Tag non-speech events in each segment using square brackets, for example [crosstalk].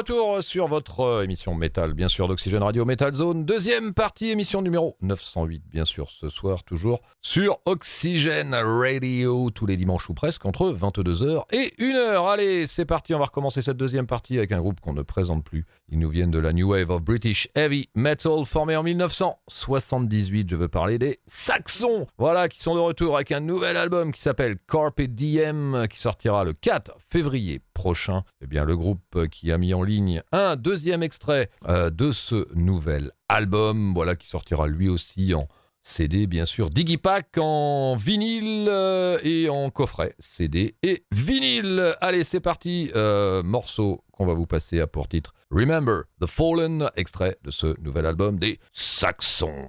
retour sur votre euh, émission Metal, bien sûr, d'Oxygène Radio Metal Zone. Deuxième partie, émission numéro 908, bien sûr, ce soir, toujours sur Oxygène Radio, tous les dimanches ou presque, entre 22h et 1h. Allez, c'est parti, on va recommencer cette deuxième partie avec un groupe qu'on ne présente plus. Ils nous viennent de la New Wave of British Heavy Metal, formé en 1978. Je veux parler des Saxons, voilà, qui sont de retour avec un nouvel album qui s'appelle Carpe Diem, qui sortira le 4 février prochain. Eh bien, le groupe qui a mis en ligne un deuxième extrait euh, de ce nouvel album, voilà, qui sortira lui aussi en CD, bien sûr, Digipack en vinyle euh, et en coffret CD et vinyle. Allez, c'est parti, euh, morceau qu'on va vous passer à pour titre Remember the Fallen, extrait de ce nouvel album des Saxons.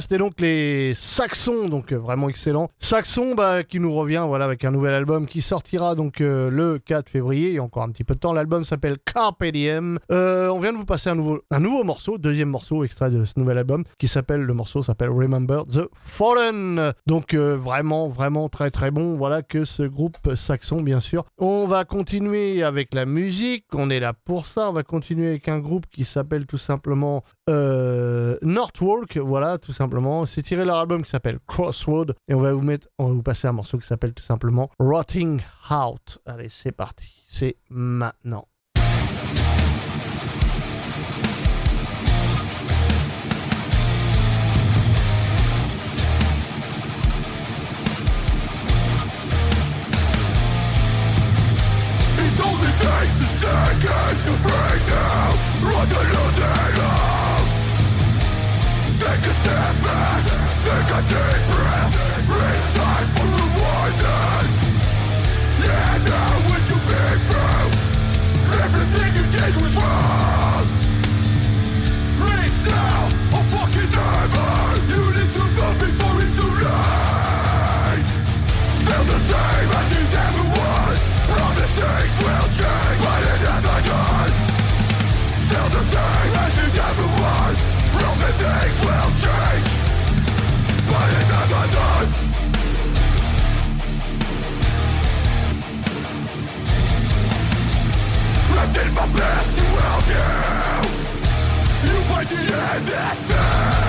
C'était donc les Saxons, donc euh, vraiment excellent. Saxon, bah, qui nous revient, voilà, avec un nouvel album qui sortira donc euh, le 4 février. Il y a encore un petit peu de temps. L'album s'appelle Carpe Diem. Euh, on vient de vous passer un nouveau, un nouveau morceau, deuxième morceau extrait de ce nouvel album, qui s'appelle, le morceau s'appelle Remember the Fallen. Donc vraiment, vraiment très très bon. Voilà que ce groupe Saxon, bien sûr. On va continuer avec la musique. On est là pour ça. On va continuer avec un groupe qui s'appelle tout simplement Northwalk. Voilà, tout simplement. C'est tiré leur album qui s'appelle Crossroad. Et on va vous mettre, on va vous passer un morceau qui s'appelle tout simplement Rotting Out. Allez, c'est parti. C'est maintenant. To back deep breath my best to help you You might end that things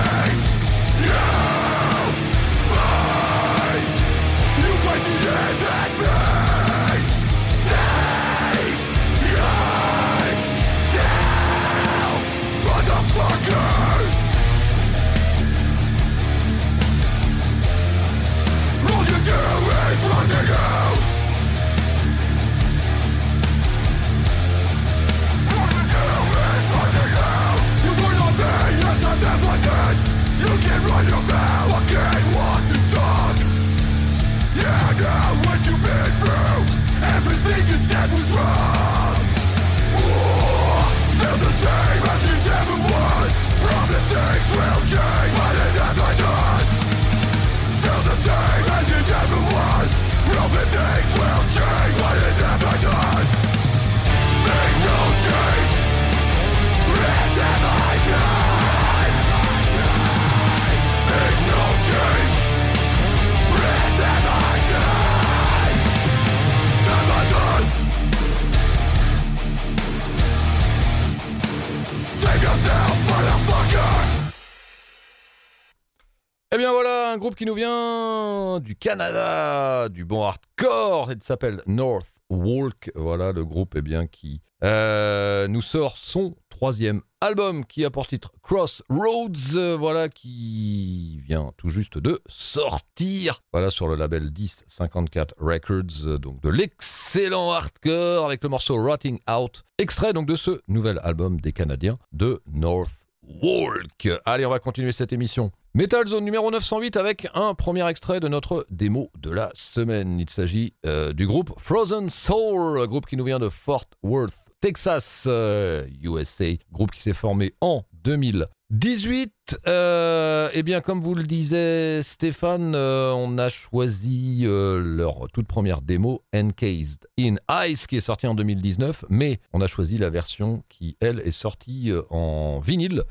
qui nous vient du Canada, du bon hardcore, il s'appelle North Walk. Voilà le groupe eh bien, qui euh, nous sort son troisième album qui a pour titre Crossroads, euh, voilà qui vient tout juste de sortir. Voilà sur le label 1054 Records, euh, donc de l'excellent hardcore avec le morceau Rotting Out, extrait donc de ce nouvel album des Canadiens de North Walk. Allez, on va continuer cette émission. Metal Zone numéro 908 avec un premier extrait de notre démo de la semaine. Il s'agit euh, du groupe Frozen Soul, groupe qui nous vient de Fort Worth, Texas, euh, USA. Groupe qui s'est formé en 2018. Euh, eh bien, comme vous le disait Stéphane, euh, on a choisi euh, leur toute première démo, Encased in Ice, qui est sortie en 2019, mais on a choisi la version qui, elle, est sortie euh, en vinyle.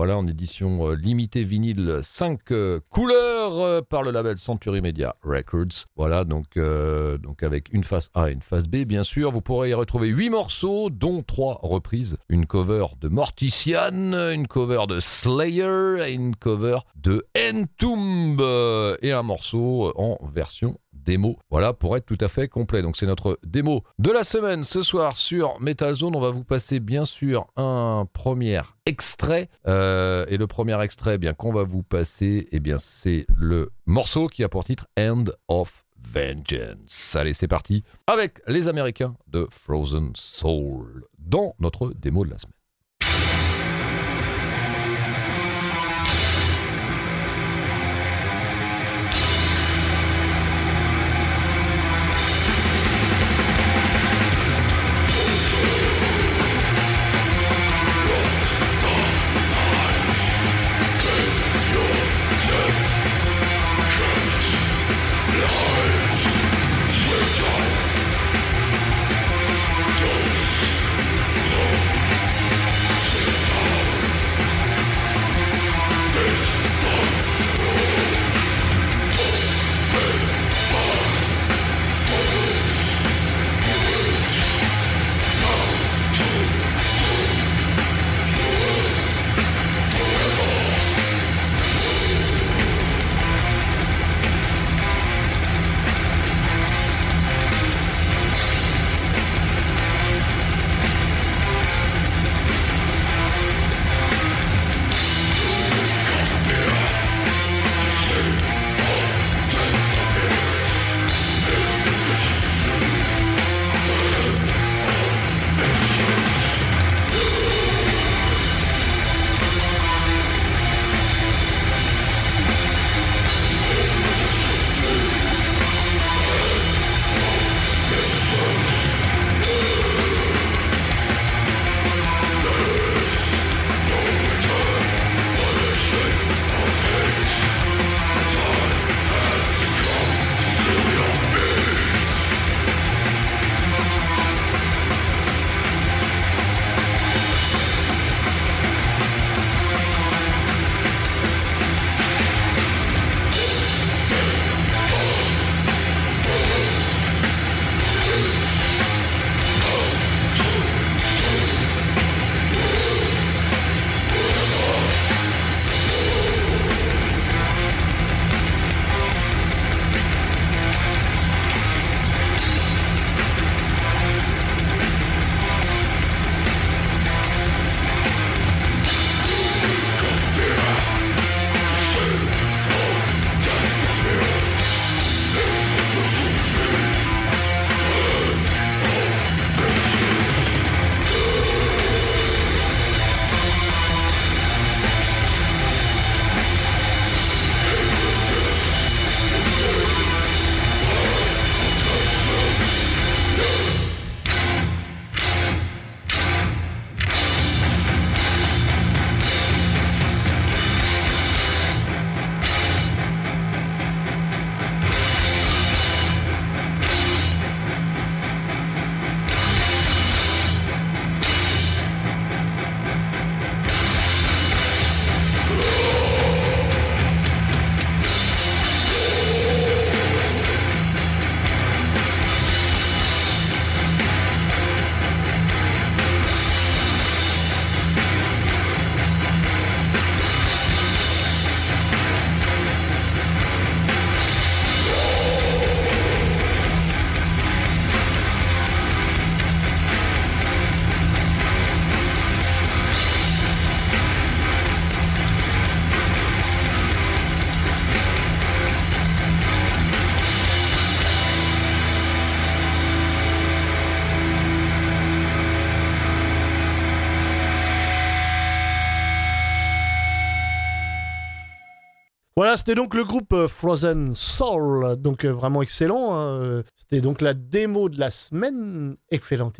Voilà, en édition euh, limitée vinyle 5 couleurs euh, par le label Century Media Records. Voilà, donc, euh, donc avec une face A et une face B, bien sûr. Vous pourrez y retrouver 8 morceaux, dont 3 reprises. Une cover de Mortician, une cover de Slayer et une cover de Entomb. euh, Et un morceau en version démo. Voilà, pour être tout à fait complet. Donc c'est notre démo de la semaine ce soir sur Metal Zone. On va vous passer bien sûr un premier extrait. Euh, et le premier extrait eh bien qu'on va vous passer, eh bien c'est le morceau qui a pour titre End of Vengeance. Allez, c'est parti avec les Américains de Frozen Soul dans notre démo de la semaine. C'était donc le groupe euh, Frozen Soul, donc euh, vraiment excellent. hein, euh, C'était donc la démo de la semaine,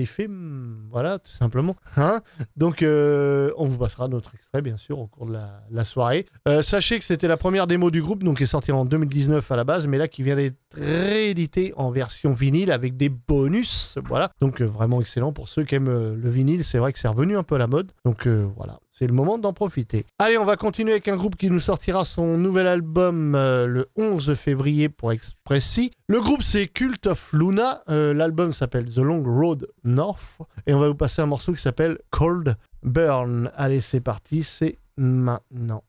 film, voilà, tout simplement. Hein donc, on vous passera notre extrait, bien sûr, au cours de la, soirée. Sachez que c'était la première démo du groupe, donc qui est sortie en 2019 à la base, mais là qui vient d'être réédité en version vinyle avec des bonus. Voilà, donc vraiment excellent pour ceux qui aiment le vinyle. C'est vrai que c'est revenu un peu à la mode, donc voilà. C'est le moment d'en profiter. Allez, on va continuer avec un groupe qui nous sortira son nouvel album euh, le 11 février pour Expressi. Le groupe c'est Cult of Luna. Euh, L'album s'appelle The Long Road North. Et on va vous passer un morceau qui s'appelle Cold Burn. Allez, c'est parti, c'est maintenant.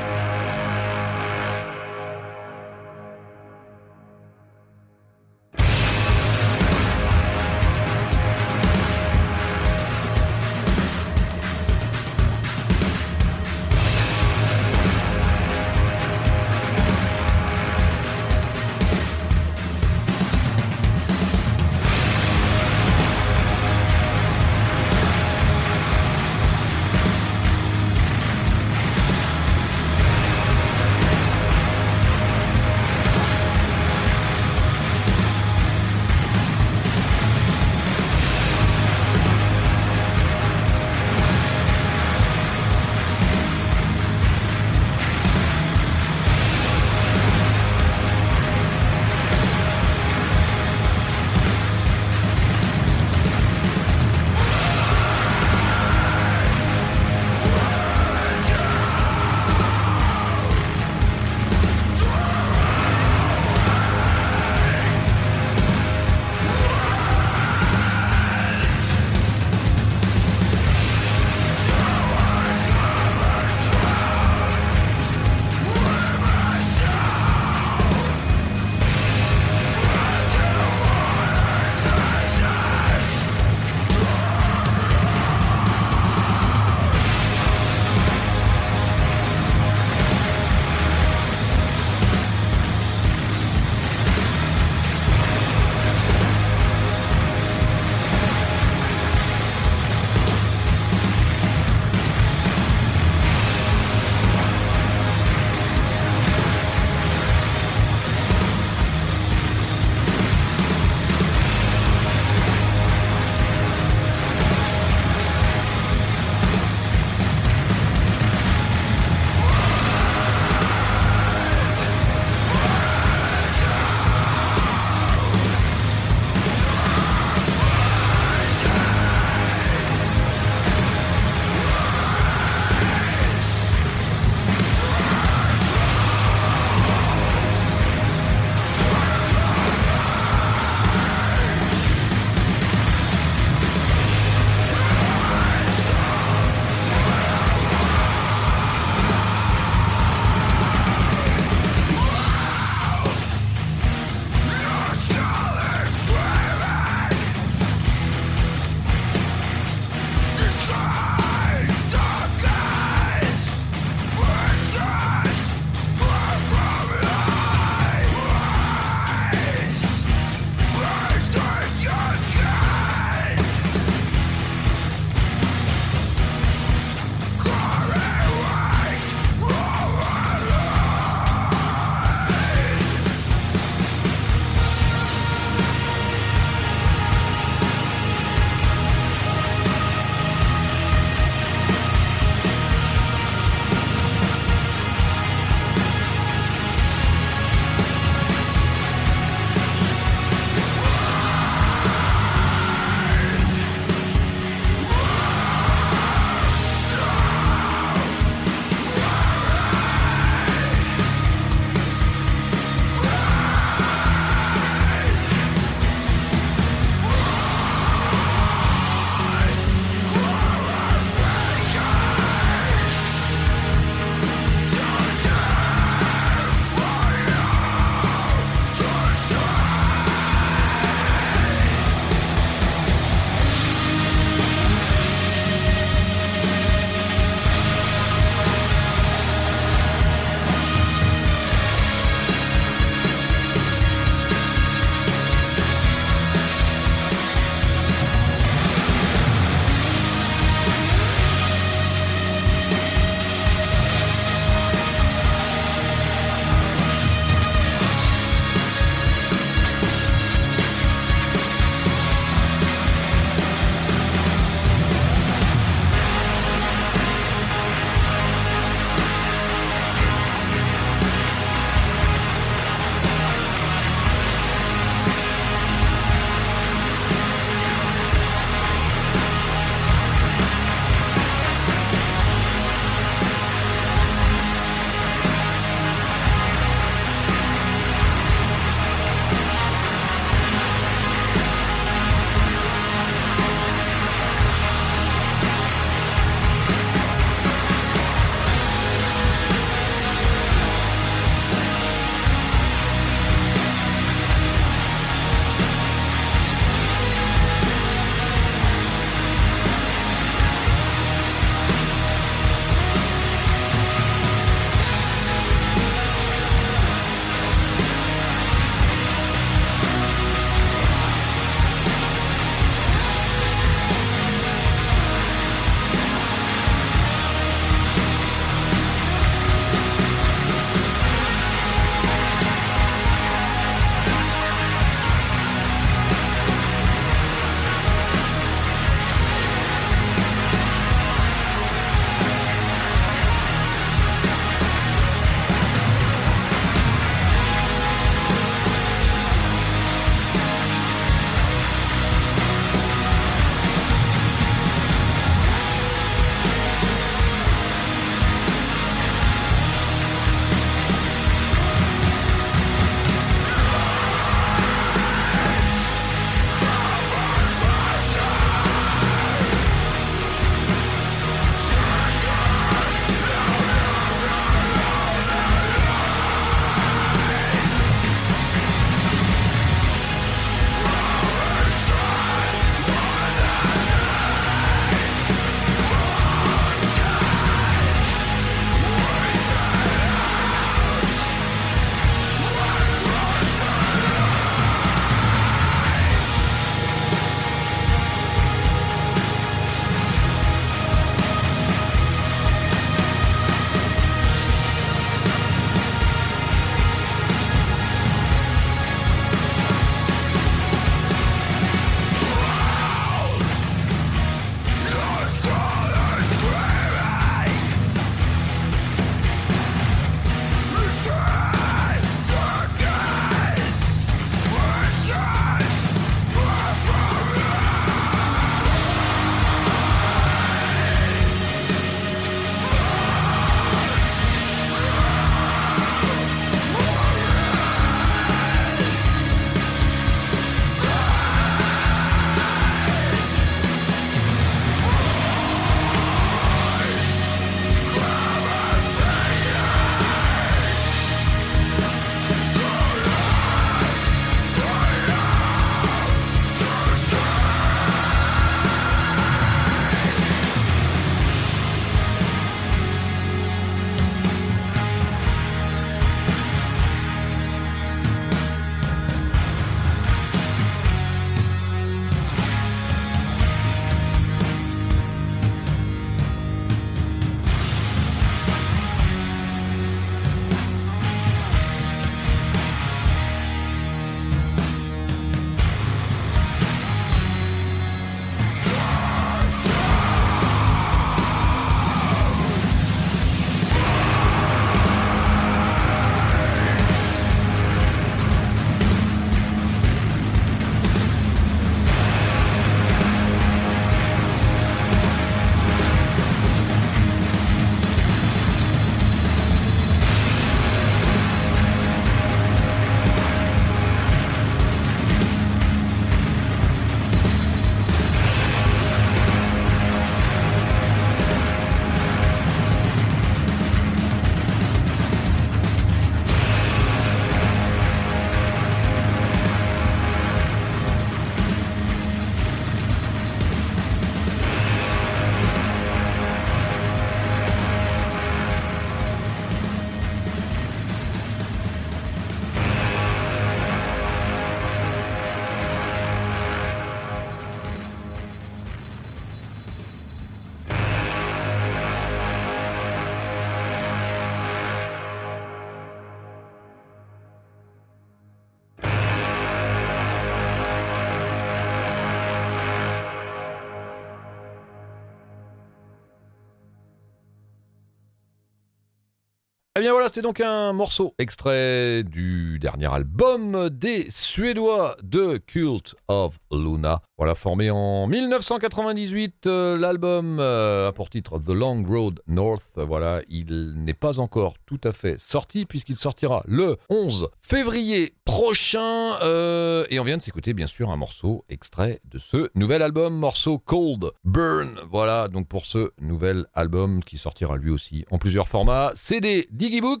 Bien voilà, c'était donc un morceau extrait du dernier album des Suédois de Cult of Luna. Voilà, formé en 1998, euh, l'album euh, a pour titre The Long Road North. Voilà, il n'est pas encore tout à fait sorti puisqu'il sortira le 11 février prochain. euh, et on vient de s'écouter bien sûr un morceau extrait de ce nouvel album, morceau Cold Burn. Voilà, donc pour ce nouvel album qui sortira lui aussi en plusieurs formats. CD, Digibook,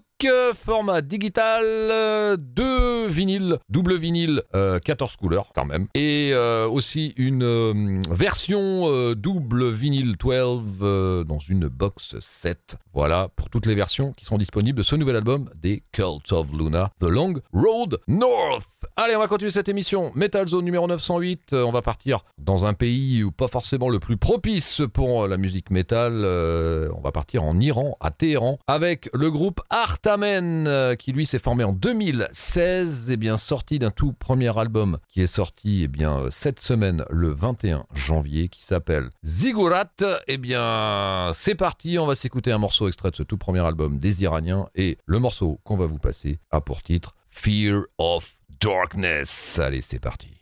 format digital, euh, deux vinyles, double vinyle, euh, 14 couleurs quand même. Et euh, aussi une euh, version double vinyle 12 euh, dans une box 7. Voilà pour toutes les versions qui seront disponibles de ce nouvel album des Cult of Luna, The Long Road North. Allez, on va continuer cette émission. Metal Zone numéro 908. Euh, on va partir dans un pays où pas forcément le plus propice pour la musique métal. On va partir en Iran, à Téhéran, avec le groupe Artamen, euh, qui lui s'est formé en 2016, et bien sorti d'un tout premier album qui est sorti eh bien euh, cette semaine, le 21 janvier, qui s'appelle Ziggurat. Eh bien, c'est parti. On va s'écouter un morceau extrait de ce tout premier album des Iraniens, et le morceau qu'on va vous passer a pour titre Fear of Darkness. Allez, c'est parti.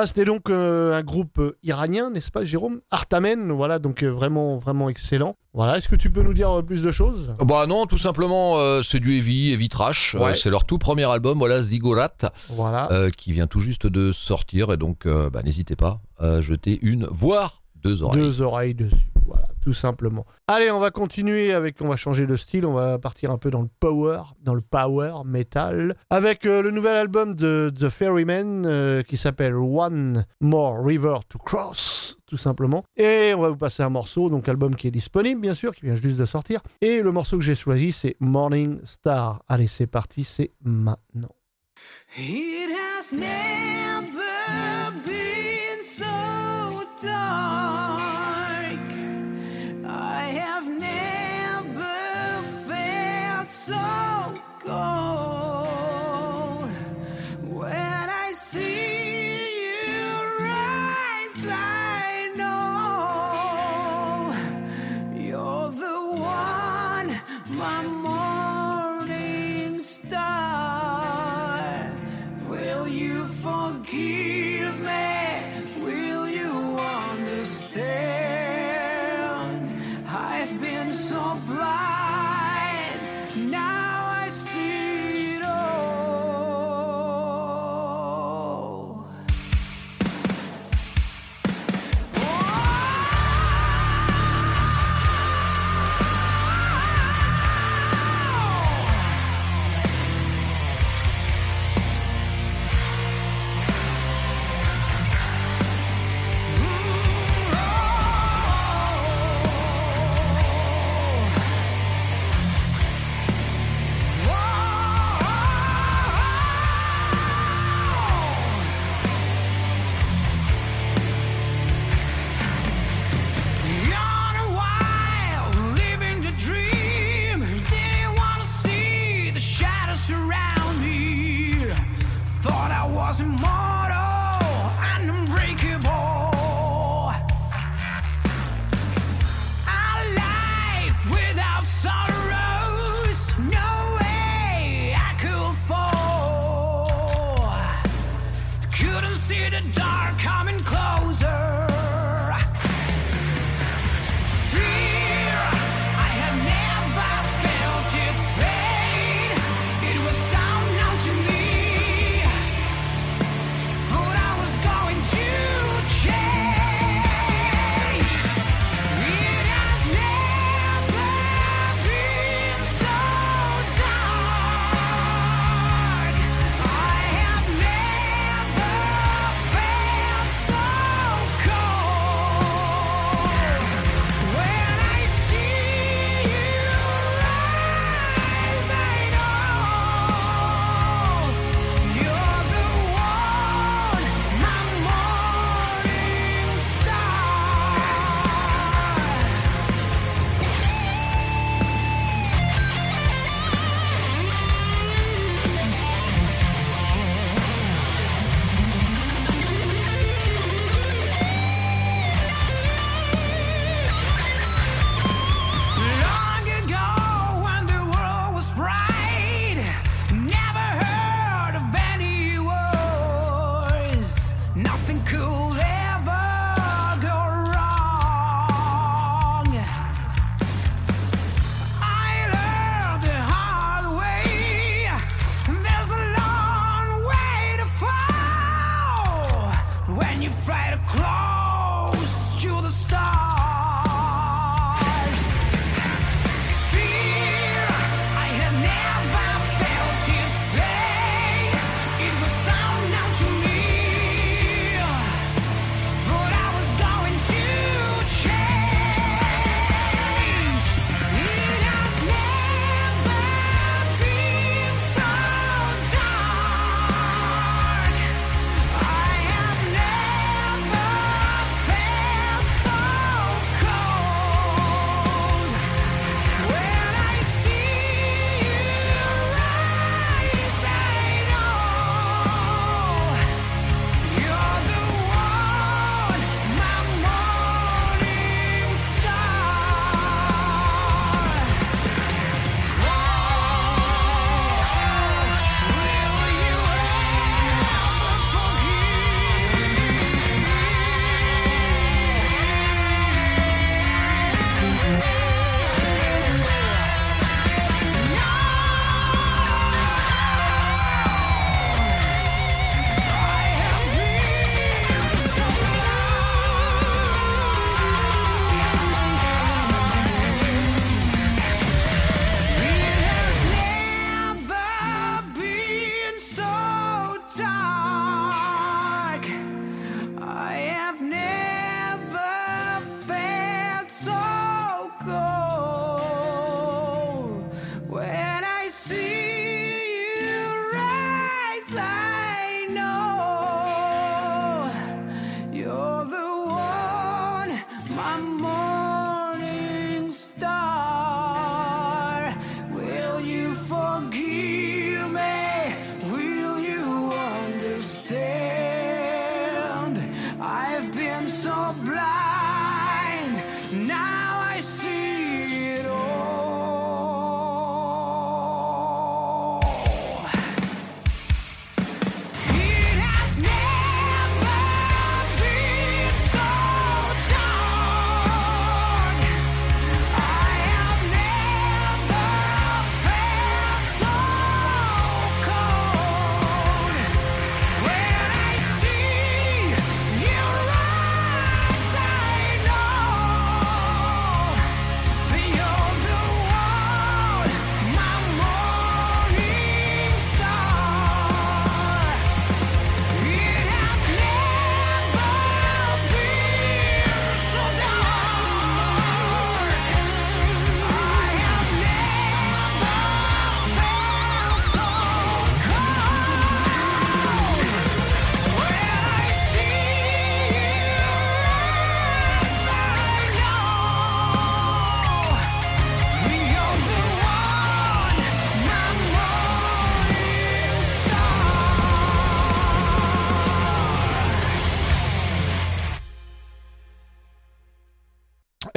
Voilà, c'était donc euh, un groupe euh, iranien, n'est-ce pas, Jérôme? Artamen, voilà, donc euh, vraiment, vraiment excellent. Voilà, est-ce que tu peux nous dire euh, plus de choses? Bah non, tout simplement, c'est du heavy, heavy trash. Ouais. C'est leur tout premier album, voilà, Ziggurat, Voilà. qui vient tout juste de sortir. Et donc, bah, n'hésitez pas à jeter une, voire deux oreilles. Deux oreilles dessus, voilà, tout simplement. Allez, on va continuer avec, on va changer de style, on va partir un peu dans le power, dans le power metal, avec euh, le nouvel album de The Ferryman euh, qui s'appelle One More River to Cross, tout simplement. Et on va vous passer un morceau, donc album qui est disponible, bien sûr, qui vient juste de sortir. Et le morceau que j'ai choisi, c'est Morning Star. Allez, c'est parti, c'est maintenant. It has never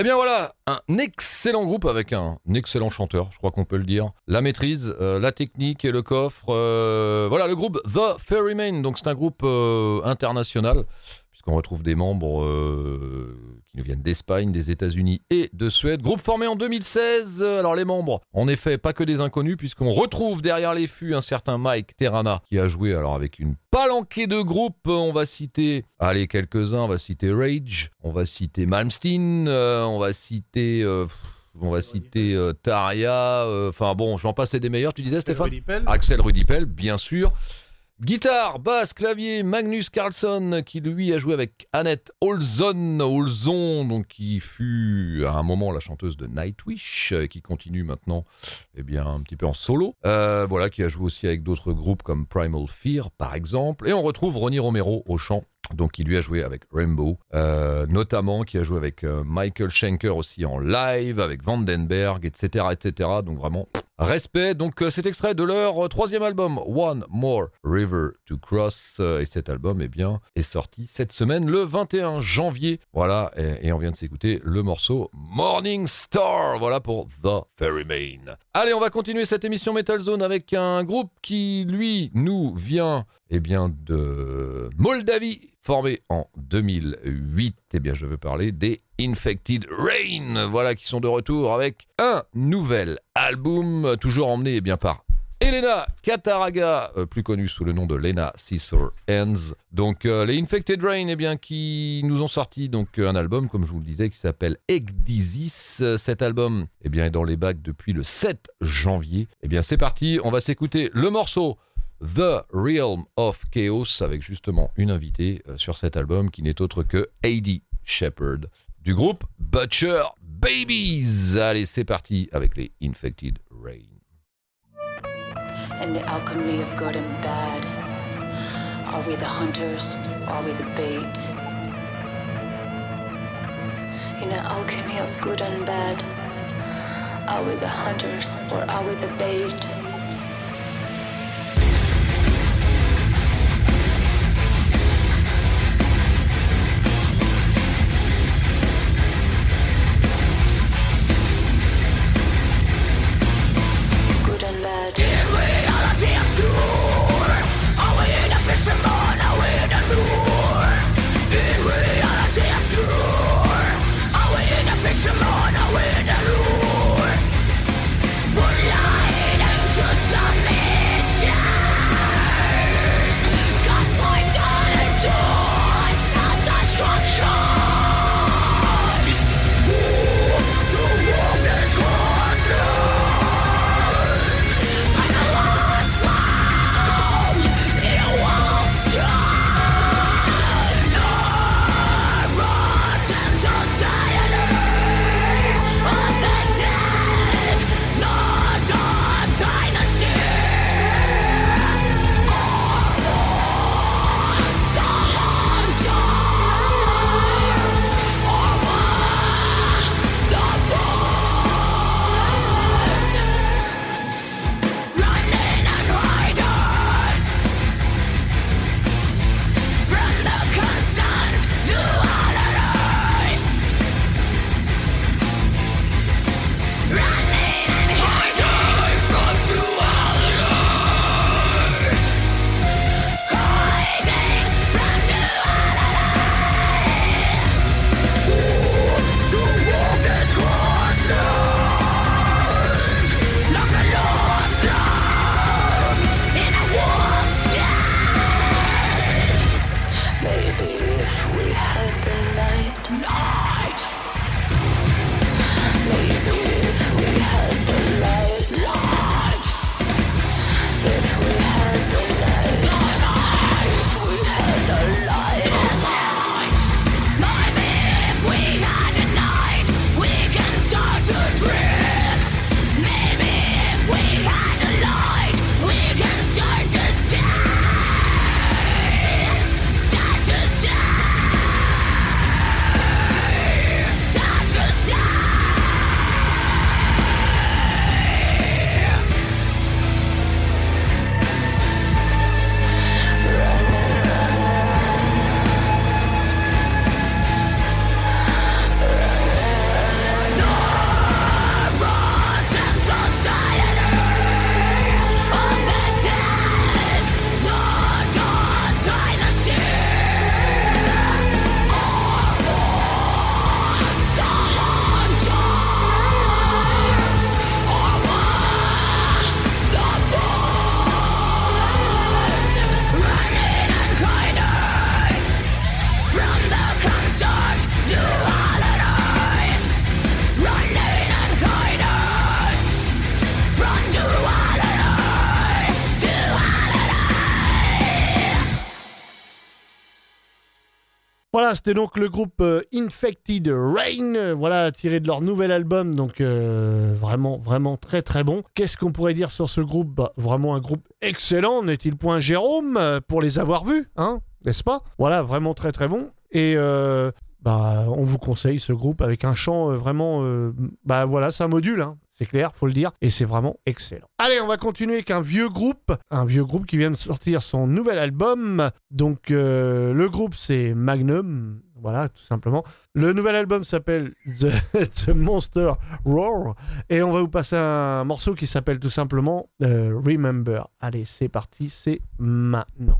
Eh bien voilà, un excellent groupe avec un excellent chanteur, je crois qu'on peut le dire. La maîtrise, euh, la technique et le coffre. euh, voilà le groupe The Ferryman, donc c'est un groupe euh, international puisqu'on retrouve des membres euh, qui nous viennent d'Espagne, des États-Unis et de Suède. Groupe formé en 2016. Euh, Alors les membres, en effet, pas que des inconnus, puisqu'on retrouve derrière les fûts un certain Mike Terrana qui a joué alors avec une palanquée de groupes. On va citer, allez quelques-uns, on va citer Rage, on va citer Malmsteen, euh, on va citer. euh, on va citer euh, Taria, euh, enfin bon, j'en passais des meilleurs, tu disais Stéphane. Axel Rudipel, bien sûr. Guitare, basse, clavier, Magnus Carlsson, qui lui a joué avec Annette Olson, Olson, donc qui fut à un moment la chanteuse de Nightwish, euh, qui continue maintenant, eh bien, un petit peu en solo. Euh, voilà, qui a joué aussi avec d'autres groupes comme Primal Fear, par exemple. Et on retrouve Ronnie Romero au chant. Donc, qui lui a joué avec Rainbow, euh, notamment, qui a joué avec Michael Schenker aussi en live, avec Vandenberg, etc., etc. Donc, vraiment, Respect, donc euh, cet extrait de leur euh, troisième album, One More River to Cross, euh, et cet album eh bien, est sorti cette semaine, le 21 janvier. Voilà, et, on vient de s'écouter le morceau Morning Star, voilà pour The Ferryman. Allez, on va continuer cette émission Metal Zone avec un groupe qui, lui, nous vient eh bien, de Moldavie, formé en 2008. Eh bien, je veux parler des Infected Rain, voilà, qui sont de retour avec un nouvel album, toujours emmené eh bien, par Elena Cataraga, euh, plus connue sous le nom de Lena Scissor Hands. Donc euh, les Infected Rain, eh bien, qui nous ont sorti donc euh, un album, comme je vous le disais, qui s'appelle Ecdysis. Euh, Cet album, eh bien, est dans les bacs depuis le 7 janvier. Eh bien, c'est parti, on va s'écouter le morceau The Realm of Chaos avec justement une invitée sur cet album qui n'est autre que Heidi Shepherd du groupe Butcher Babies. Allez, c'est parti avec les Infected Rain. and the alchemy of good and bad. Are we the hunters? Are we the bait? In the alchemy of good and bad, are we the hunters or are we the bait? C'était donc le groupe euh, Infected Rain, euh, voilà, tiré de leur nouvel album, donc euh, vraiment, vraiment très très bon. Qu'est-ce qu'on pourrait dire sur ce groupe? Bah, Vraiment un groupe excellent, n'est-il point Jérôme, pour les avoir vus, hein N'est-ce pas? Voilà, vraiment très très bon. Et bah, on vous conseille ce groupe avec un chant vraiment, bah voilà, un module, hein. C'est clair, faut le dire, et c'est vraiment excellent. Allez, on va continuer avec un vieux groupe, un vieux groupe qui vient de sortir son nouvel album. Donc euh, le groupe c'est Magnum, voilà, tout simplement. Le nouvel album s'appelle The, [laughs] Monster Roar, et on va vous passer un morceau qui s'appelle tout simplement euh, Remember. Allez, c'est parti, c'est maintenant.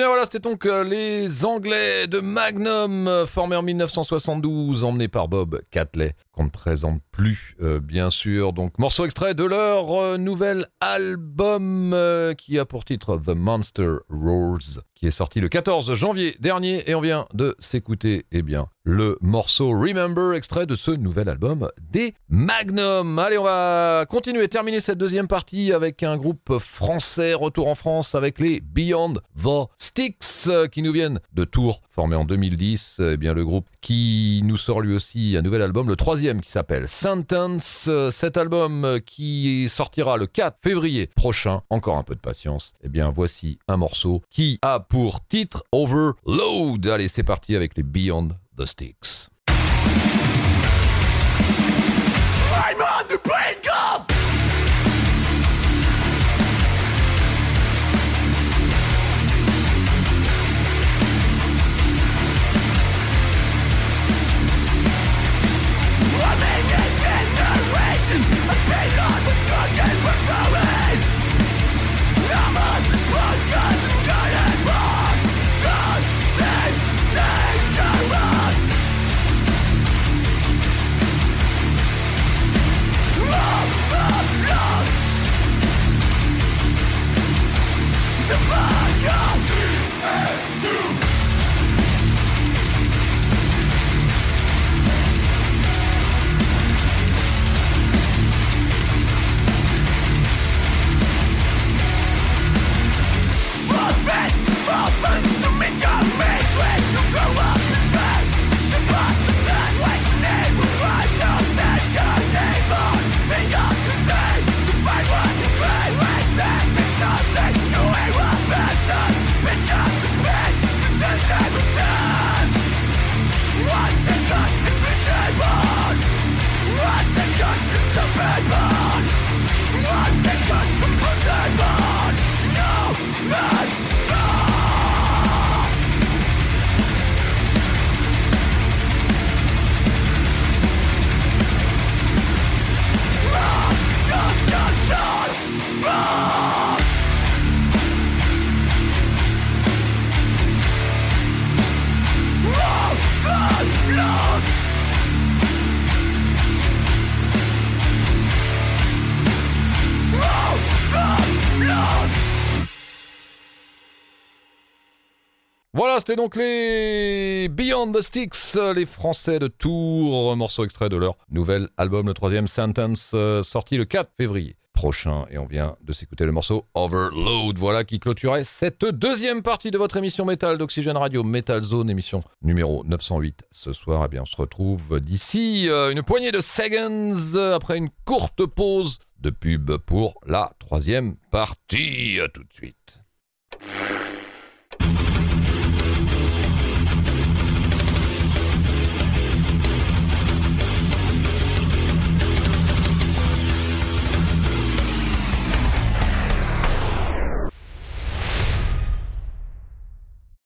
Bien c'était donc euh, les Anglais de Magnum, euh, formés en 1972, emmenés par Bob Catley, qu'on ne présente plus, euh, bien sûr. Donc, morceau extrait de leur nouvel album qui a pour titre The Monster Roars, qui est sorti le 14 janvier dernier, et on vient de s'écouter, eh bien, le morceau Remember, extrait de ce nouvel album des Magnum. Allez, on va continuer, terminer cette deuxième partie avec un groupe français, retour en France avec les Beyond the Sticks, euh, qui nous viennent de Tours, formé en 2010. Eh bien, le groupe qui nous sort lui aussi un nouvel album, le troisième qui s'appelle Sentence. Euh, Cet album euh, qui sortira le 4 février prochain. Encore un peu de patience. Eh bien, voici un morceau qui a pour titre Overload. Allez, c'est parti avec les Beyond the Sticks. C'était donc les Beyond the Sticks, les Français de Tours, morceau extrait de leur nouvel album, le troisième Sentence, euh, sorti le 4 février prochain. Et on vient de s'écouter le morceau Overload, voilà qui clôturait cette deuxième partie de votre émission métal d'Oxygène Radio, Metal Zone, émission numéro 908 ce soir. Eh bien, on se retrouve d'ici euh, une poignée de seconds euh, après une courte pause de pub pour la troisième partie. À tout de suite.